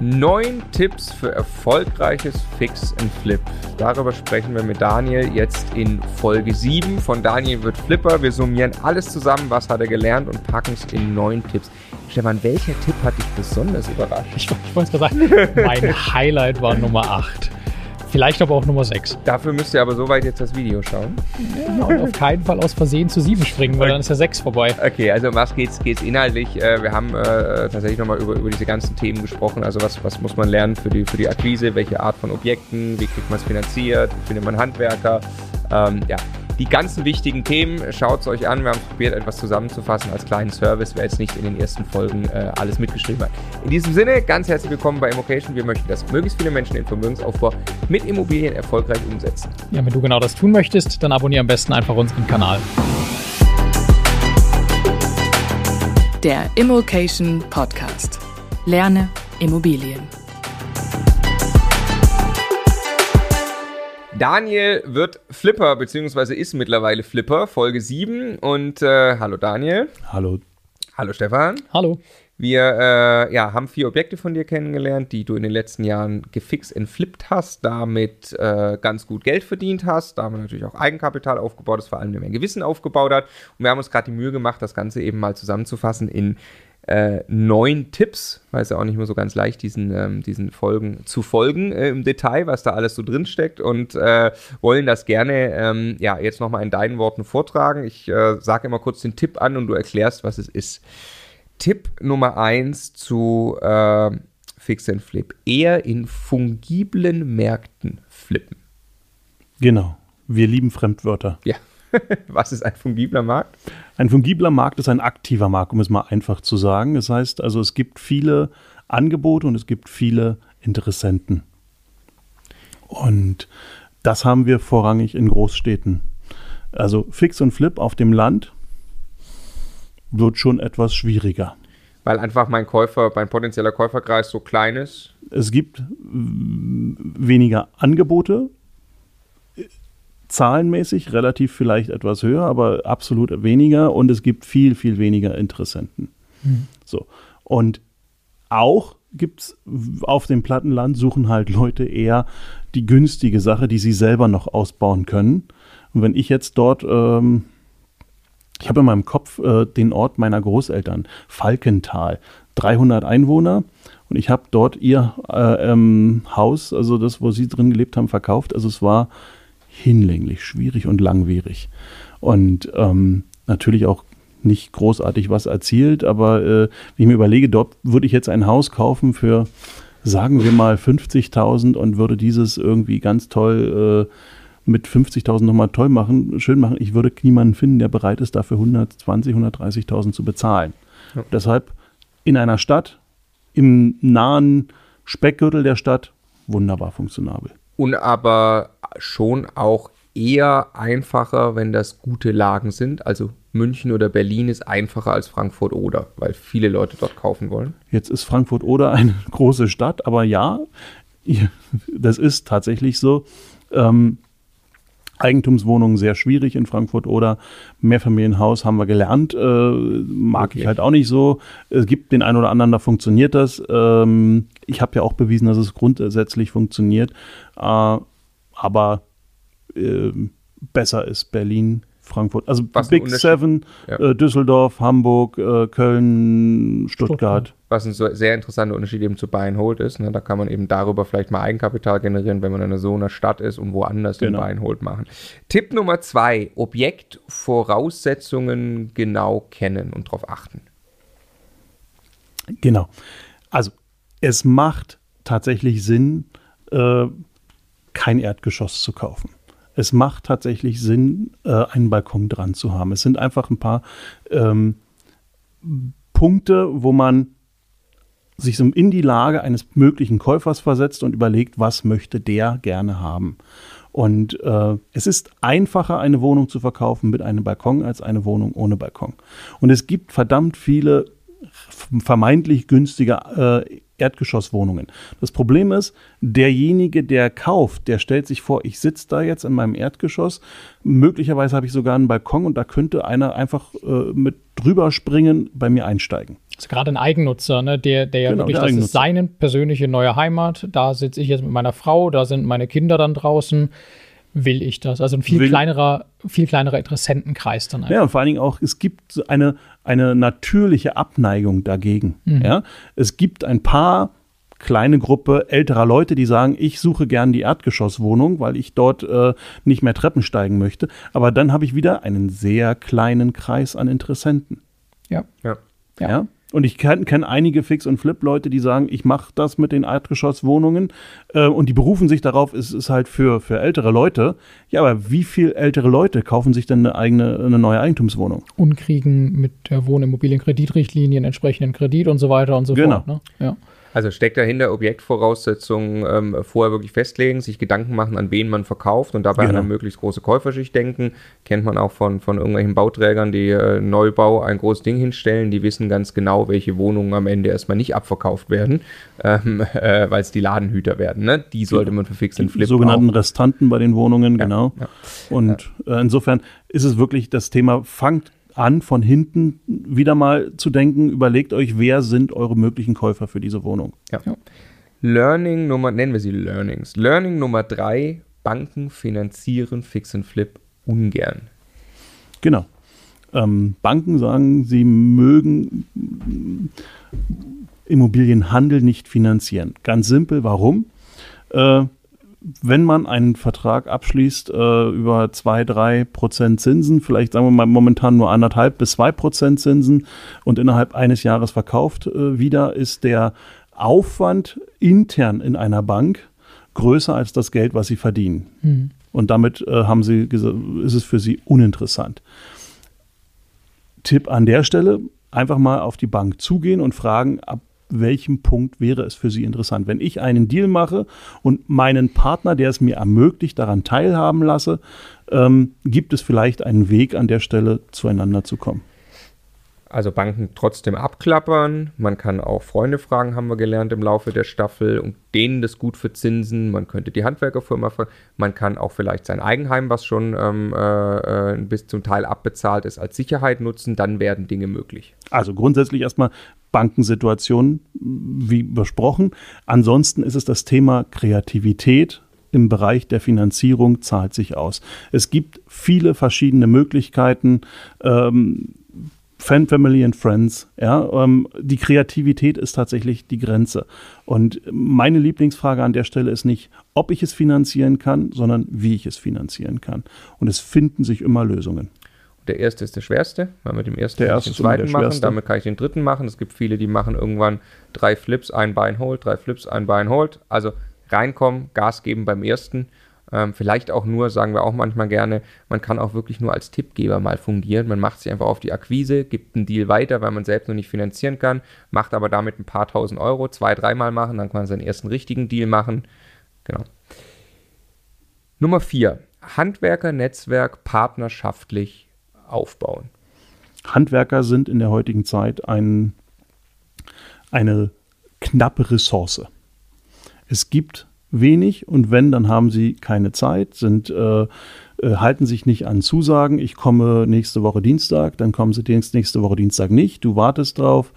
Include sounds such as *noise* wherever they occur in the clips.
Neun Tipps für erfolgreiches Fix and Flip. Darüber sprechen wir mit Daniel jetzt in Folge 7. Von Daniel wird Flipper. Wir summieren alles zusammen, was hat er gelernt und packen es in neun Tipps. Stefan, welcher Tipp hat dich besonders überrascht? Ich, ich wollte es gerade sagen, mein *laughs* Highlight war Nummer 8. Vielleicht aber auch Nummer 6. Dafür müsst ihr aber soweit jetzt das Video schauen. Ja, und auf keinen Fall aus Versehen zu 7 springen, weil dann ist ja 6 vorbei. Okay, also um was geht's, geht's inhaltlich? Äh, wir haben äh, tatsächlich nochmal über, über diese ganzen Themen gesprochen. Also was, was muss man lernen für die, für die Akquise? Welche Art von Objekten? Wie kriegt man es finanziert? Wie findet man Handwerker? Ähm, ja, die ganzen wichtigen Themen. Schaut es euch an. Wir haben probiert, etwas zusammenzufassen als kleinen Service, wer jetzt nicht in den ersten Folgen äh, alles mitgeschrieben hat. In diesem Sinne, ganz herzlich willkommen bei Immocation. Wir möchten, dass möglichst viele Menschen den Vermögensaufbau mit Immobilien erfolgreich umsetzen. Ja, wenn du genau das tun möchtest, dann abonniere am besten einfach unseren Kanal. Der Immocation Podcast. Lerne Immobilien. Daniel wird Flipper, beziehungsweise ist mittlerweile Flipper, Folge 7. Und äh, hallo Daniel. Hallo. Hallo Stefan. Hallo. Wir äh, ja, haben vier Objekte von dir kennengelernt, die du in den letzten Jahren gefixt entflippt hast, damit äh, ganz gut Geld verdient hast, damit natürlich auch Eigenkapital aufgebaut hast, vor allem ein Gewissen aufgebaut hat. Und wir haben uns gerade die Mühe gemacht, das Ganze eben mal zusammenzufassen in äh, neun Tipps, weil es ja auch nicht mehr so ganz leicht, diesen, ähm, diesen Folgen zu folgen äh, im Detail, was da alles so drin steckt und äh, wollen das gerne ähm, ja, jetzt nochmal in deinen Worten vortragen. Ich äh, sage immer kurz den Tipp an und du erklärst, was es ist. Tipp Nummer eins zu äh, Fix and Flip. Eher in fungiblen Märkten flippen. Genau. Wir lieben Fremdwörter. Ja. *laughs* Was ist ein fungibler Markt? Ein fungibler Markt ist ein aktiver Markt, um es mal einfach zu sagen. Das heißt also, es gibt viele Angebote und es gibt viele Interessenten. Und das haben wir vorrangig in Großstädten. Also Fix und Flip auf dem Land wird schon etwas schwieriger. Weil einfach mein Käufer, mein potenzieller Käuferkreis so klein ist? Es gibt weniger Angebote, zahlenmäßig relativ vielleicht etwas höher, aber absolut weniger und es gibt viel, viel weniger Interessenten. Mhm. So. Und auch gibt es auf dem Plattenland suchen halt Leute eher die günstige Sache, die sie selber noch ausbauen können. Und wenn ich jetzt dort, ähm, ich habe in meinem Kopf äh, den Ort meiner Großeltern, Falkenthal, 300 Einwohner. Und ich habe dort ihr äh, ähm, Haus, also das, wo sie drin gelebt haben, verkauft. Also es war hinlänglich schwierig und langwierig. Und ähm, natürlich auch nicht großartig was erzielt, aber äh, wenn ich mir überlege, dort würde ich jetzt ein Haus kaufen für, sagen wir mal, 50.000 und würde dieses irgendwie ganz toll äh, mit 50.000 nochmal toll machen, schön machen, ich würde niemanden finden, der bereit ist, dafür 120.000, 130.000 zu bezahlen. Ja. Deshalb in einer Stadt, im nahen Speckgürtel der Stadt, wunderbar funktionabel. Und aber schon auch eher einfacher, wenn das gute Lagen sind. Also München oder Berlin ist einfacher als Frankfurt oder, weil viele Leute dort kaufen wollen. Jetzt ist Frankfurt oder eine *laughs* große Stadt, aber ja, das ist tatsächlich so. Ähm, Eigentumswohnungen sehr schwierig in Frankfurt oder Mehrfamilienhaus haben wir gelernt, äh, mag okay. ich halt auch nicht so. Es gibt den einen oder anderen, da funktioniert das. Ähm, ich habe ja auch bewiesen, dass es grundsätzlich funktioniert. Äh, aber äh, besser ist Berlin, Frankfurt. Also Was Big Seven, ja. äh, Düsseldorf, Hamburg, äh, Köln, Stuttgart. Was ein so sehr interessanter Unterschied eben zu Buy and Hold ist. Ne? Da kann man eben darüber vielleicht mal Eigenkapital generieren, wenn man in so einer Stadt ist und woanders genau. den Buy and Hold machen. Tipp Nummer zwei, Objektvoraussetzungen genau kennen und darauf achten. Genau. Also es macht tatsächlich Sinn, äh, kein Erdgeschoss zu kaufen. Es macht tatsächlich Sinn, äh, einen Balkon dran zu haben. Es sind einfach ein paar ähm, Punkte, wo man sich so in die Lage eines möglichen Käufers versetzt und überlegt, was möchte der gerne haben. Und äh, es ist einfacher, eine Wohnung zu verkaufen mit einem Balkon als eine Wohnung ohne Balkon. Und es gibt verdammt viele vermeintlich günstige äh, Erdgeschosswohnungen. Das Problem ist, derjenige, der kauft, der stellt sich vor, ich sitze da jetzt in meinem Erdgeschoss, möglicherweise habe ich sogar einen Balkon und da könnte einer einfach äh, mit drüber springen, bei mir einsteigen. Also gerade ein Eigennutzer, ne, der, der ja Genau, wirklich, der das ist seine persönliche neue Heimat. Da sitze ich jetzt mit meiner Frau, da sind meine Kinder dann draußen. Will ich das? Also ein viel Will- kleinerer, viel kleinerer Interessentenkreis dann einfach. Ja, und vor allen Dingen auch, es gibt eine, eine natürliche Abneigung dagegen. Ja? Es gibt ein paar kleine Gruppe älterer Leute, die sagen, ich suche gern die Erdgeschosswohnung, weil ich dort äh, nicht mehr Treppen steigen möchte. Aber dann habe ich wieder einen sehr kleinen Kreis an Interessenten. Ja. Ja. Ja. Und ich kenne kenn einige Fix- und Flip-Leute, die sagen, ich mache das mit den Erdgeschosswohnungen äh, und die berufen sich darauf, es ist halt für, für ältere Leute. Ja, aber wie viel ältere Leute kaufen sich denn eine eigene, eine neue Eigentumswohnung? Und kriegen mit der Wohnimmobilienkreditrichtlinie einen entsprechenden Kredit und so weiter und so Genau. fort. Ne? Ja. Also steckt dahinter Objektvoraussetzungen ähm, vorher wirklich festlegen, sich Gedanken machen, an wen man verkauft und dabei Genau. an eine möglichst große Käuferschicht denken. Kennt man auch von, von irgendwelchen Bauträgern, die äh, Neubau ein großes Ding hinstellen. Die wissen ganz genau, welche Wohnungen am Ende erstmal nicht abverkauft werden, *laughs* ähm, äh, weil es die Ladenhüter werden. Ne? Die sollte man für Fix and Die sogenannten auch. Restanten bei den Wohnungen, genau. ja. Und äh, insofern ist es wirklich das Thema, fangt an, von hinten wieder mal zu denken, überlegt euch, wer sind eure möglichen Käufer für diese Wohnung. Ja. Learning Nummer, nennen wir sie Learnings. Learning Nummer drei, Banken finanzieren Fix and Flip ungern. Genau. Ähm, Banken sagen, sie mögen mm, Immobilienhandel nicht finanzieren. Ganz simpel, warum? Äh, wenn man einen Vertrag abschließt äh, über 2, 3 Prozent Zinsen, vielleicht sagen wir mal momentan nur anderthalb bis zwei Prozent Zinsen und innerhalb eines Jahres verkauft äh, wieder, ist der Aufwand intern in einer Bank größer als das Geld, was sie verdienen. Und damit äh, haben sie, ist es für sie uninteressant. Tipp an der Stelle, einfach mal auf die Bank zugehen und fragen, ab welchem Punkt wäre es für Sie interessant. Wenn ich einen Deal mache und meinen Partner, der es mir ermöglicht, daran teilhaben lasse, ähm, gibt es vielleicht einen Weg an der Stelle zueinander zu kommen. Also Banken trotzdem abklappern. Man kann auch Freunde fragen, haben wir gelernt im Laufe der Staffel und denen das gut für Zinsen. Man könnte die Handwerkerfirma fragen. Man kann auch vielleicht sein Eigenheim, was schon ähm, äh, äh, bis zum Teil abbezahlt ist, als Sicherheit nutzen. Dann werden Dinge möglich. Also grundsätzlich erstmal Bankensituation, wie besprochen. Ansonsten ist es das Thema Kreativität im Bereich der Finanzierung zahlt sich aus. Es gibt viele verschiedene Möglichkeiten. Ähm, Fan, Family and Friends. Ja, ähm, die Kreativität ist tatsächlich die Grenze. Und meine Lieblingsfrage an der Stelle ist nicht, ob ich es finanzieren kann, sondern wie ich es finanzieren kann. Und es finden sich immer Lösungen. Der erste ist der schwerste, weil mit dem ersten Der kann ich den zweiten machen, schwerste. damit kann ich den dritten machen. Es gibt viele, die machen irgendwann drei Flips, ein Bein holt, drei Flips, ein Bein holt. Also reinkommen, Gas geben beim ersten. Ähm, vielleicht auch nur, sagen wir auch manchmal gerne, man kann auch wirklich nur als Tippgeber mal fungieren. Man macht sich einfach auf die Akquise, gibt einen Deal weiter, weil man selbst noch nicht finanzieren kann, macht aber damit ein paar tausend Euro, zwei, dreimal machen, dann kann man seinen ersten richtigen Deal machen. Genau. Nummer vier, Handwerkernetzwerk partnerschaftlich aufbauen. Handwerker sind in der heutigen Zeit ein, eine knappe Ressource. Es gibt wenig und wenn, dann haben sie keine Zeit, sind, äh, äh, halten sich nicht an Zusagen. Ich komme nächste Woche Dienstag, dann kommen sie nächst- nächste Woche Dienstag nicht, du wartest drauf.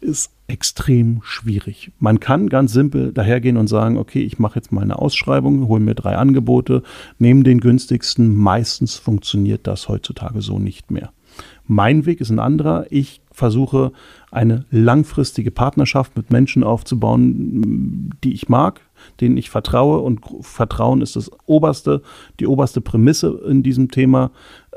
Ist extrem schwierig. Man kann ganz simpel dahergehen und sagen, okay, ich mache jetzt mal eine Ausschreibung, hole mir drei Angebote, nehme den günstigsten. Meistens funktioniert das heutzutage so nicht mehr. Mein Weg ist ein anderer. Ich versuche eine langfristige Partnerschaft mit Menschen aufzubauen, die ich mag, denen ich vertraue. Und Vertrauen ist das oberste, die oberste Prämisse in diesem Thema,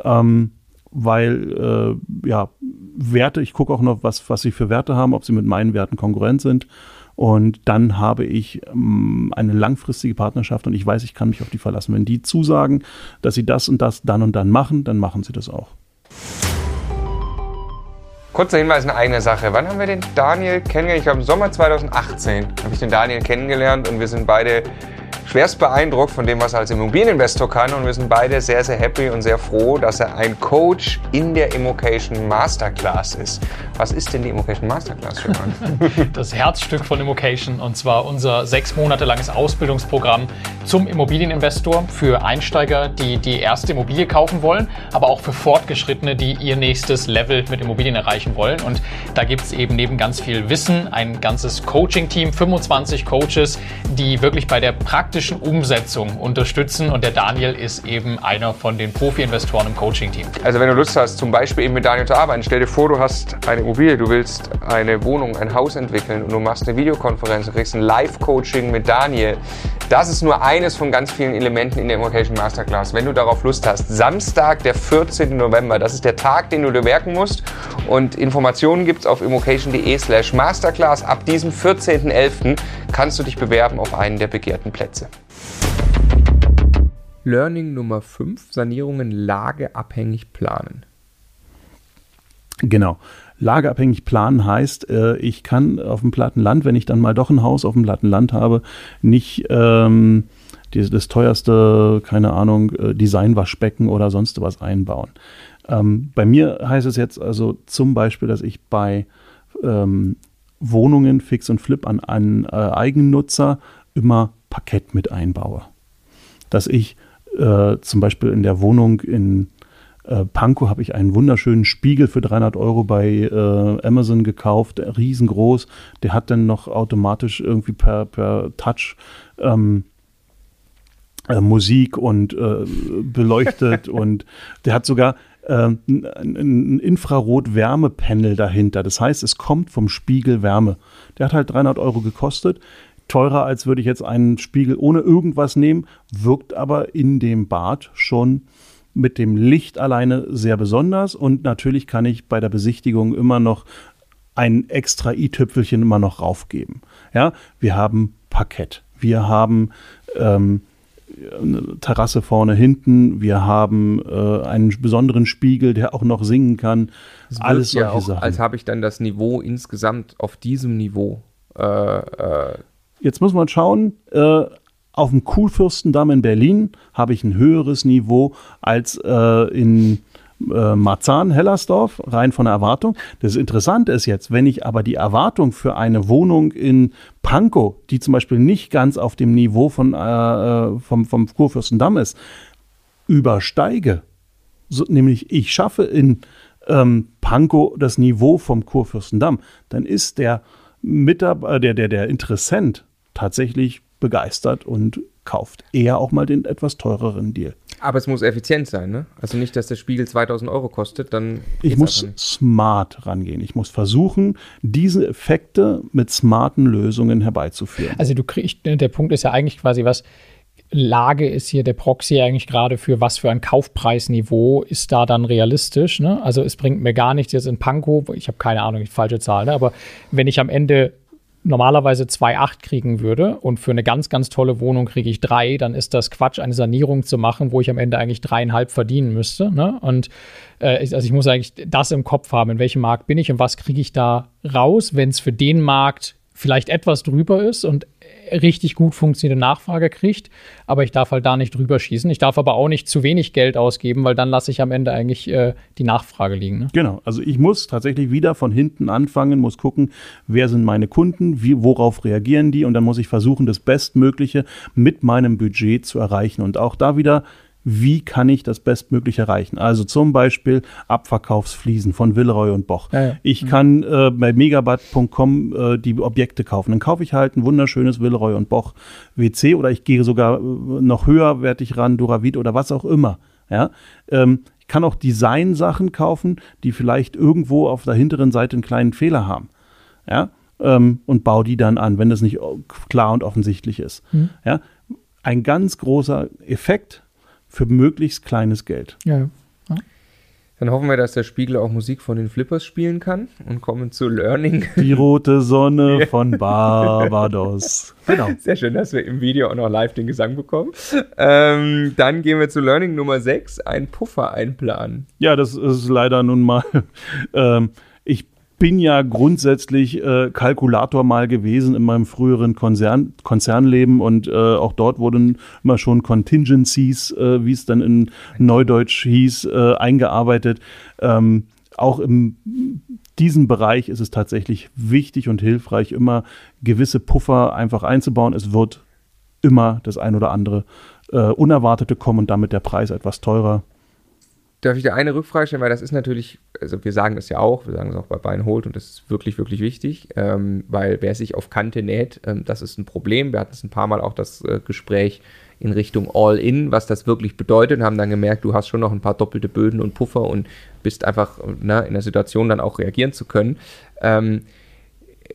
ähm, weil äh, ja Werte. Ich gucke auch noch, was was sie für Werte haben, ob sie mit meinen Werten konkurrent sind. Und dann habe ich ähm, eine langfristige Partnerschaft und ich weiß, ich kann mich auf die verlassen. Wenn die zusagen, dass sie das und das dann und dann machen, dann machen sie das auch. Kurzer Hinweis in eigener Sache. Wann haben wir den Daniel kennengelernt? Ich glaube, im Sommer 2018 habe ich den Daniel kennengelernt und wir sind beide schwerst beeindruckt von dem, was er als Immobilieninvestor kann und wir sind beide sehr, sehr happy und sehr froh, dass er ein Coach in der Immocation Masterclass ist. Was ist denn die Immocation Masterclass, Stefan? *laughs* Das Herzstück von Immocation und zwar unser sechs Monate langes Ausbildungsprogramm zum Immobilieninvestor für Einsteiger, die die erste Immobilie kaufen wollen, aber auch für Fortgeschrittene, die ihr nächstes Level mit Immobilien erreichen wollen. Und da gibt es eben neben ganz viel Wissen ein ganzes Coaching-Team, 25 Coaches, die wirklich bei der praktischen Umsetzung unterstützen. Und der Daniel ist eben einer von den Profi-Investoren im Coaching-Team. Also wenn du Lust hast, zum Beispiel eben mit Daniel zu arbeiten, stell dir vor, du hast eine Immobilie, du willst eine Wohnung, ein Haus entwickeln und du machst eine Videokonferenz, du kriegst ein Live-Coaching mit Daniel. Das ist nur eines von ganz vielen Elementen in der Immocation Masterclass. Wenn du darauf Lust hast, Samstag, der 14. November, das ist der Tag, den du dir merken musst. Und Informationen gibt es auf immocation.de slash masterclass. Ab diesem 14.11. kannst du dich bewerben auf einen der begehrten Plätze. Learning Nummer 5, Sanierungen lageabhängig planen. Genau. Lageabhängig planen heißt, äh, ich kann auf dem platten Land, wenn ich dann mal doch ein Haus auf dem platten Land habe, nicht ähm, das teuerste, keine Ahnung, äh, Designwaschbecken oder sonst was einbauen. Ähm, bei mir heißt es jetzt also zum Beispiel, dass ich bei ähm, Wohnungen Fix und Flip an einen äh, Eigennutzer immer Parkett mit einbaue. Dass ich äh, zum Beispiel in der Wohnung in äh, Pankow habe ich einen wunderschönen Spiegel für 300 Euro bei äh, Amazon gekauft, riesengroß. Der hat dann noch automatisch irgendwie per, per Touch ähm, äh, Musik und äh, beleuchtet *laughs* und der hat sogar äh, ein Infrarot-Wärmepanel dahinter. Das heißt, es kommt vom Spiegel Wärme. Der hat halt 300 Euro gekostet. Teurer, als würde ich jetzt einen Spiegel ohne irgendwas nehmen, wirkt aber in dem Bad schon mit dem Licht alleine sehr besonders und natürlich kann ich bei der Besichtigung immer noch ein extra i-Tüpfelchen immer noch raufgeben. Ja, wir haben Parkett, wir haben ähm, eine Terrasse vorne hinten, wir haben äh, einen besonderen Spiegel, der auch noch singen kann. Alles solche ja auch, Sachen. Als habe ich dann das Niveau insgesamt auf diesem Niveau. Äh, äh Jetzt muss man schauen, äh, auf dem Kurfürstendamm in Berlin habe ich ein höheres Niveau als äh, in äh, Marzahn, Hellersdorf, rein von der Erwartung. Das Interessante ist jetzt, wenn ich aber die Erwartung für eine Wohnung in Pankow, die zum Beispiel nicht ganz auf dem Niveau von, äh, äh vom, vom Kurfürstendamm ist, übersteige, so, nämlich ich schaffe in ähm, Pankow das Niveau vom Kurfürstendamm, dann ist der, Mitab äh, der, der, der Interessent tatsächlich begeistert und kauft eher auch mal den etwas teureren Deal. Aber es muss effizient sein, ne? Also nicht, dass der Spiegel 2000 Euro kostet, dann. Ich muss smart rangehen. Ich muss versuchen, diese Effekte mit smarten Lösungen herbeizuführen. Also du kriegst, der Punkt ist ja eigentlich quasi was. Lage ist hier der Proxy eigentlich gerade für was für ein Kaufpreisniveau ist da dann realistisch. Ne? Also es bringt mir gar nichts jetzt in Pankow, ich habe keine Ahnung, die falsche Zahl, ne? aber wenn ich am Ende normalerweise 2,8 kriegen würde und für eine ganz, ganz tolle Wohnung kriege ich 3, dann ist das Quatsch, eine Sanierung zu machen, wo ich am Ende eigentlich dreieinhalb verdienen müsste. Ne? Und äh, also ich muss eigentlich das im Kopf haben, in welchem Markt bin ich und was kriege ich da raus, wenn es für den Markt vielleicht etwas drüber ist und richtig gut funktionierende Nachfrage kriegt, aber ich darf halt da nicht drüber schießen. Ich darf aber auch nicht zu wenig Geld ausgeben, weil dann lasse ich am Ende eigentlich äh, die Nachfrage liegen. Ne? Genau, also ich muss tatsächlich wieder von hinten anfangen, muss gucken, wer sind meine Kunden, wie, worauf reagieren die und dann muss ich versuchen, das Bestmögliche mit meinem Budget zu erreichen und auch da wieder wie kann ich das bestmöglich erreichen? Also zum Beispiel Abverkaufsfliesen von Villeroy und Boch. Ja, ja. Ich mhm. kann äh, bei megabat.com äh, die Objekte kaufen. Dann kaufe ich halt ein wunderschönes Villeroy und Boch WC oder ich gehe sogar äh, noch höherwertig ran, Duravit oder was auch immer. Ja? Ähm, ich kann auch Design-Sachen kaufen, die vielleicht irgendwo auf der hinteren Seite einen kleinen Fehler haben. Ja? Ähm, und baue die dann an, wenn das nicht klar und offensichtlich ist. Mhm. Ja? Ein ganz großer Effekt für möglichst kleines Geld. Ja. ja. Dann hoffen wir, dass der Spiegel auch Musik von den Flippers spielen kann und kommen zu Learning. Die rote Sonne *laughs* von Barbados. Genau. Sehr schön, dass wir im Video auch noch live den Gesang bekommen. Ähm, dann gehen wir zu Learning Nummer 6, ein Puffer einplanen. Ja, das ist leider nun mal. *laughs* Ähm, ich bin ja grundsätzlich äh, Kalkulator mal gewesen in meinem früheren Konzern, Konzernleben und äh, auch dort wurden immer schon Contingencies, äh, wie es dann in Neudeutsch hieß, äh, eingearbeitet. Ähm, auch in diesem Bereich ist es tatsächlich wichtig und hilfreich, immer gewisse Puffer einfach einzubauen. Es wird immer das ein oder andere äh, Unerwartete kommen und damit der Preis etwas teurer. Darf ich dir eine Rückfrage stellen? Weil das ist natürlich, also wir sagen das ja auch, wir sagen es auch bei Bein Holt und das ist wirklich, wirklich wichtig, ähm, weil wer sich auf Kante näht, ähm, das ist ein Problem. Wir hatten es ein paar Mal auch das äh, Gespräch in Richtung All-In, was das wirklich bedeutet und haben dann gemerkt, du hast schon noch ein paar doppelte Böden und Puffer und bist einfach ne, in der Situation dann auch reagieren zu können. Ähm,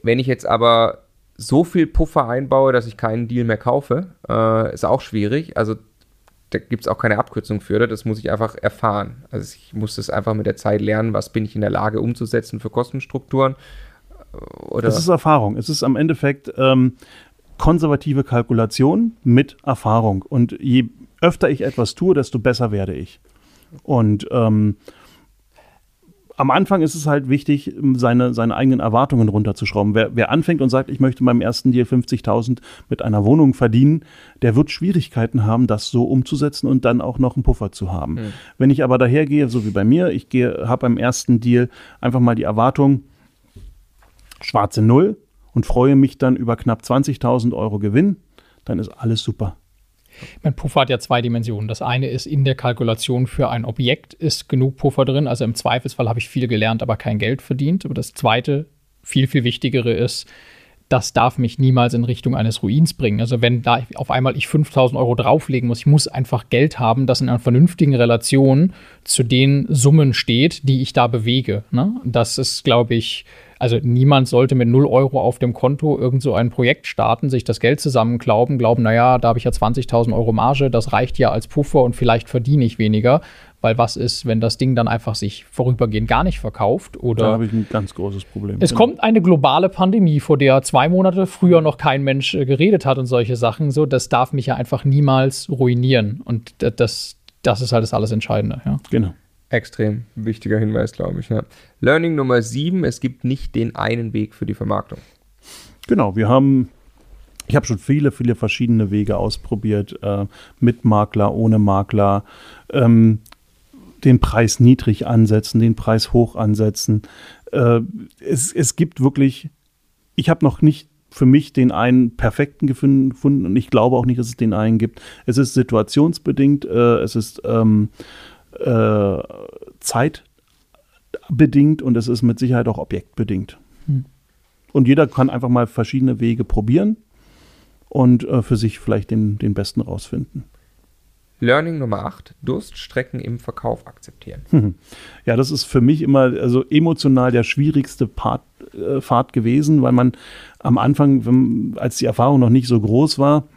wenn ich jetzt aber so viel Puffer einbaue, dass ich keinen Deal mehr kaufe, äh, ist auch schwierig. Also da gibt es auch keine Abkürzung für, das muss ich einfach erfahren. Also ich muss das einfach mit der Zeit lernen, was bin ich in der Lage umzusetzen für Kostenstrukturen. Oder es ist Erfahrung. Es ist am Endeffekt ähm, konservative Kalkulation mit Erfahrung. Und je öfter ich etwas tue, desto besser werde ich. Und ähm, am Anfang ist es halt wichtig, seine, seine eigenen Erwartungen runterzuschrauben. Wer, wer anfängt und sagt, ich möchte beim ersten Deal 50.000 mit einer Wohnung verdienen, der wird Schwierigkeiten haben, das so umzusetzen und dann auch noch einen Puffer zu haben. Mhm. Wenn ich aber dahergehe, so wie bei mir, ich habe beim ersten Deal einfach mal die Erwartung, schwarze Null und freue mich dann über knapp 20.000 Euro Gewinn, dann ist alles super. Mein Puffer hat ja zwei Dimensionen. Das eine ist, in der Kalkulation für ein Objekt ist genug Puffer drin. Also im Zweifelsfall habe ich viel gelernt, aber kein Geld verdient. Aber das zweite, viel, viel wichtigere ist, das darf mich niemals in Richtung eines Ruins bringen. Also wenn da auf einmal ich 5000 Euro drauflegen muss, ich muss einfach Geld haben, das in einer vernünftigen Relation zu den Summen steht, die ich da bewege. Ne? Das ist, glaube ich, also niemand sollte mit 0 Euro auf dem Konto irgend so ein Projekt starten, sich das Geld zusammenklauben, glauben, naja, da habe ich ja 20.000 Euro Marge, das reicht ja als Puffer und vielleicht verdiene ich weniger. Weil was ist, wenn das Ding dann einfach sich vorübergehend gar nicht verkauft? Oder da habe ich ein ganz großes Problem. Es kommt eine globale Pandemie, vor der zwei Monate früher noch kein Mensch äh, geredet hat und solche Sachen. So, das darf mich ja einfach niemals ruinieren. Und das, das ist halt das alles Entscheidende. Ja. Genau. Extrem wichtiger Hinweis, glaube ich. Ja. Learning Nummer 7, es gibt nicht den einen Weg für die Vermarktung. Genau, wir haben, ich habe schon viele, viele verschiedene Wege ausprobiert, äh, mit Makler, ohne Makler, ähm, den Preis niedrig ansetzen, den Preis hoch ansetzen. Äh, es, es gibt wirklich, ich habe noch nicht für mich den einen perfekten gefunden und ich glaube auch nicht, dass es den einen gibt. Es ist situationsbedingt, äh, es ist ähm, äh, zeitbedingt und es ist mit Sicherheit auch objektbedingt. Hm. Und jeder kann einfach mal verschiedene Wege probieren und äh, für sich vielleicht den, den besten rausfinden. Learning Nummer 8, Durststrecken im Verkauf akzeptieren. *laughs* Ja, das ist für mich immer also emotional der schwierigste Part, äh, Pfad gewesen, weil man am Anfang, wenn, als die Erfahrung noch nicht so groß war,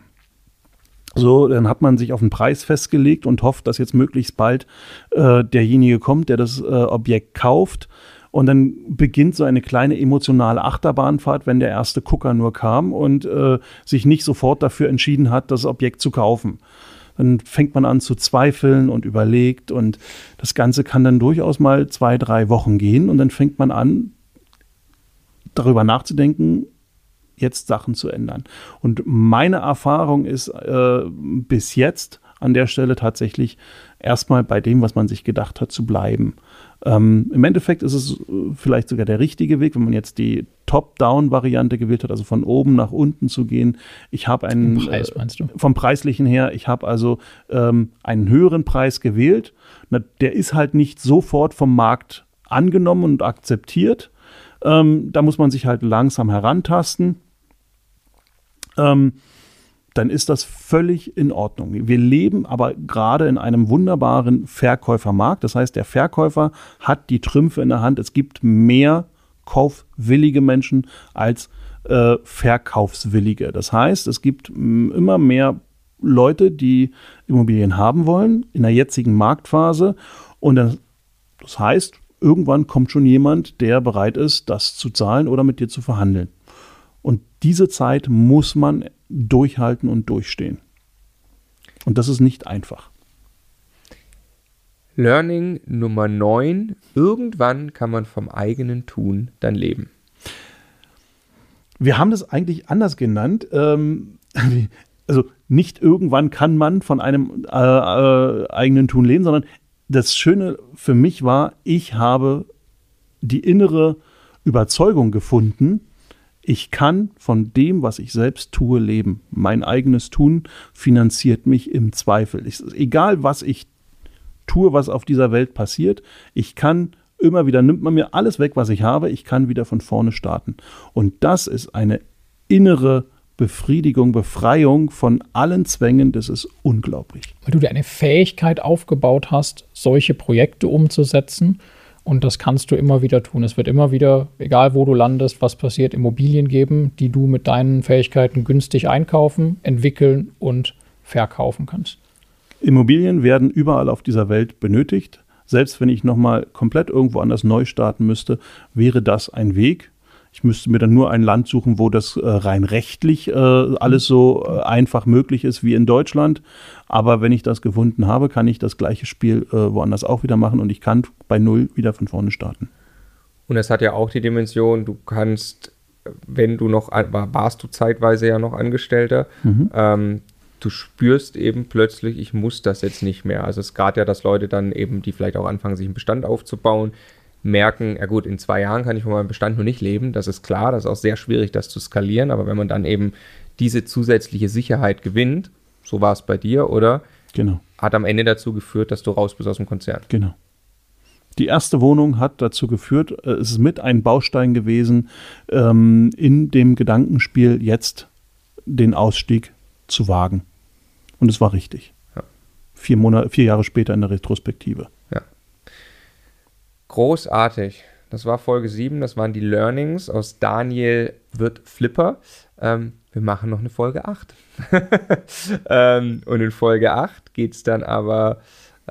so, dann hat man sich auf einen Preis festgelegt und hofft, dass jetzt möglichst bald äh, derjenige kommt, der das äh, Objekt kauft. Und dann beginnt so eine kleine emotionale Achterbahnfahrt, wenn der erste Gucker nur kam und äh, sich nicht sofort dafür entschieden hat, das Objekt zu kaufen. Dann fängt man an zu zweifeln und überlegt und das Ganze kann dann durchaus mal zwei, drei Wochen gehen und dann fängt man an, darüber nachzudenken, jetzt Sachen zu ändern. Und meine Erfahrung ist äh, bis jetzt an der Stelle tatsächlich erstmal bei dem, was man sich gedacht hat, zu bleiben. Ähm, Im Endeffekt ist es äh, vielleicht sogar der richtige Weg, wenn man jetzt die Top-Down-Variante gewählt hat, also von oben nach unten zu gehen. Ich habe einen Preis, meinst du? Äh, vom preislichen her, ich habe also ähm, einen höheren Preis gewählt. Na, der ist halt nicht sofort vom Markt angenommen und akzeptiert. Ähm, da muss man sich halt langsam herantasten ähm, dann ist das völlig in Ordnung. Wir leben aber gerade in einem wunderbaren Verkäufermarkt. Das heißt, der Verkäufer hat die Trümpfe in der Hand. Es gibt mehr kaufwillige Menschen als äh, verkaufswillige. Das heißt, es gibt immer mehr Leute, die Immobilien haben wollen in der jetzigen Marktphase. Und das, das heißt, irgendwann kommt schon jemand, der bereit ist, das zu zahlen oder mit dir zu verhandeln. Und diese Zeit muss man durchhalten und durchstehen. Und das ist nicht einfach. Learning Nummer 9. Irgendwann kann man vom eigenen Tun dann leben. Wir haben das eigentlich anders genannt. Ähm, *laughs* also nicht irgendwann kann man von einem äh, äh, eigenen Tun leben, sondern das Schöne für mich war, ich habe die innere Überzeugung gefunden, ich kann von dem, was ich selbst tue, leben. Mein eigenes Tun finanziert mich im Zweifel. Ich, egal, was ich tue, was auf dieser Welt passiert, ich kann immer wieder, nimmt man mir alles weg, was ich habe, ich kann wieder von vorne starten. Und das ist eine innere Befriedigung, Befreiung von allen Zwängen, das ist unglaublich. Weil du dir eine Fähigkeit aufgebaut hast, solche Projekte umzusetzen und das kannst du immer wieder tun. Es wird immer wieder, egal wo du landest, was passiert, Immobilien geben, die du mit deinen Fähigkeiten günstig einkaufen, entwickeln und verkaufen kannst. Immobilien werden überall auf dieser Welt benötigt. Selbst wenn ich nochmal komplett irgendwo anders neu starten müsste, wäre das ein Weg. Ich müsste mir dann nur ein Land suchen, wo das äh, rein rechtlich äh, alles so äh, einfach möglich ist wie in Deutschland. Aber wenn ich das gefunden habe, kann ich das gleiche Spiel woanders auch wieder machen und ich kann bei Null wieder von vorne starten. Und es hat ja auch die Dimension, du kannst, wenn du noch, warst du zeitweise ja noch Angestellter, mhm. ähm, du spürst eben plötzlich, ich muss das jetzt nicht mehr. Also es gerade ja, dass Leute dann eben, die vielleicht auch anfangen, sich einen Bestand aufzubauen, merken, ja gut, in zwei Jahren kann ich von meinem Bestand nur nicht leben, das ist klar, das ist auch sehr schwierig, das zu skalieren, aber wenn man dann eben diese zusätzliche Sicherheit gewinnt, so war es bei dir, oder? Genau. Hat am Ende dazu geführt, dass du raus bist aus dem Konzern. Genau. Die erste Wohnung hat dazu geführt, äh, es ist mit ein Baustein gewesen, ähm, in dem Gedankenspiel jetzt den Ausstieg zu wagen. Und es war richtig. Ja. Vier, Monate, vier Jahre später in der Retrospektive. Großartig. Das war Folge 7, das waren die Learnings aus Daniel wird Flipper. Ähm, wir machen noch eine Folge 8. *laughs* ähm, und in Folge 8 geht es dann aber,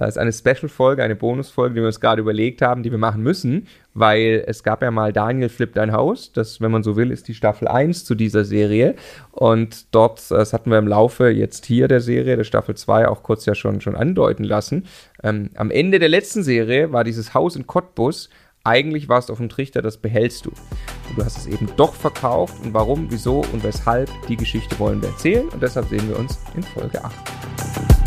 es äh, ist eine Special-Folge, eine Bonus-Folge, die wir uns gerade überlegt haben, die wir machen müssen, weil es gab ja mal Daniel flippt ein Haus. Das, wenn man so will, ist die Staffel 1 zu dieser Serie. Und dort, äh, das hatten wir im Laufe jetzt hier der Serie, der Staffel 2, auch kurz ja schon, schon andeuten lassen. Ähm, am Ende der letzten Serie war dieses Haus in Cottbus eigentlich warst du auf dem Trichter, das behältst du. Und du hast es eben doch verkauft und warum, wieso und weshalb, die Geschichte wollen wir erzählen und deshalb sehen wir uns in Folge 8.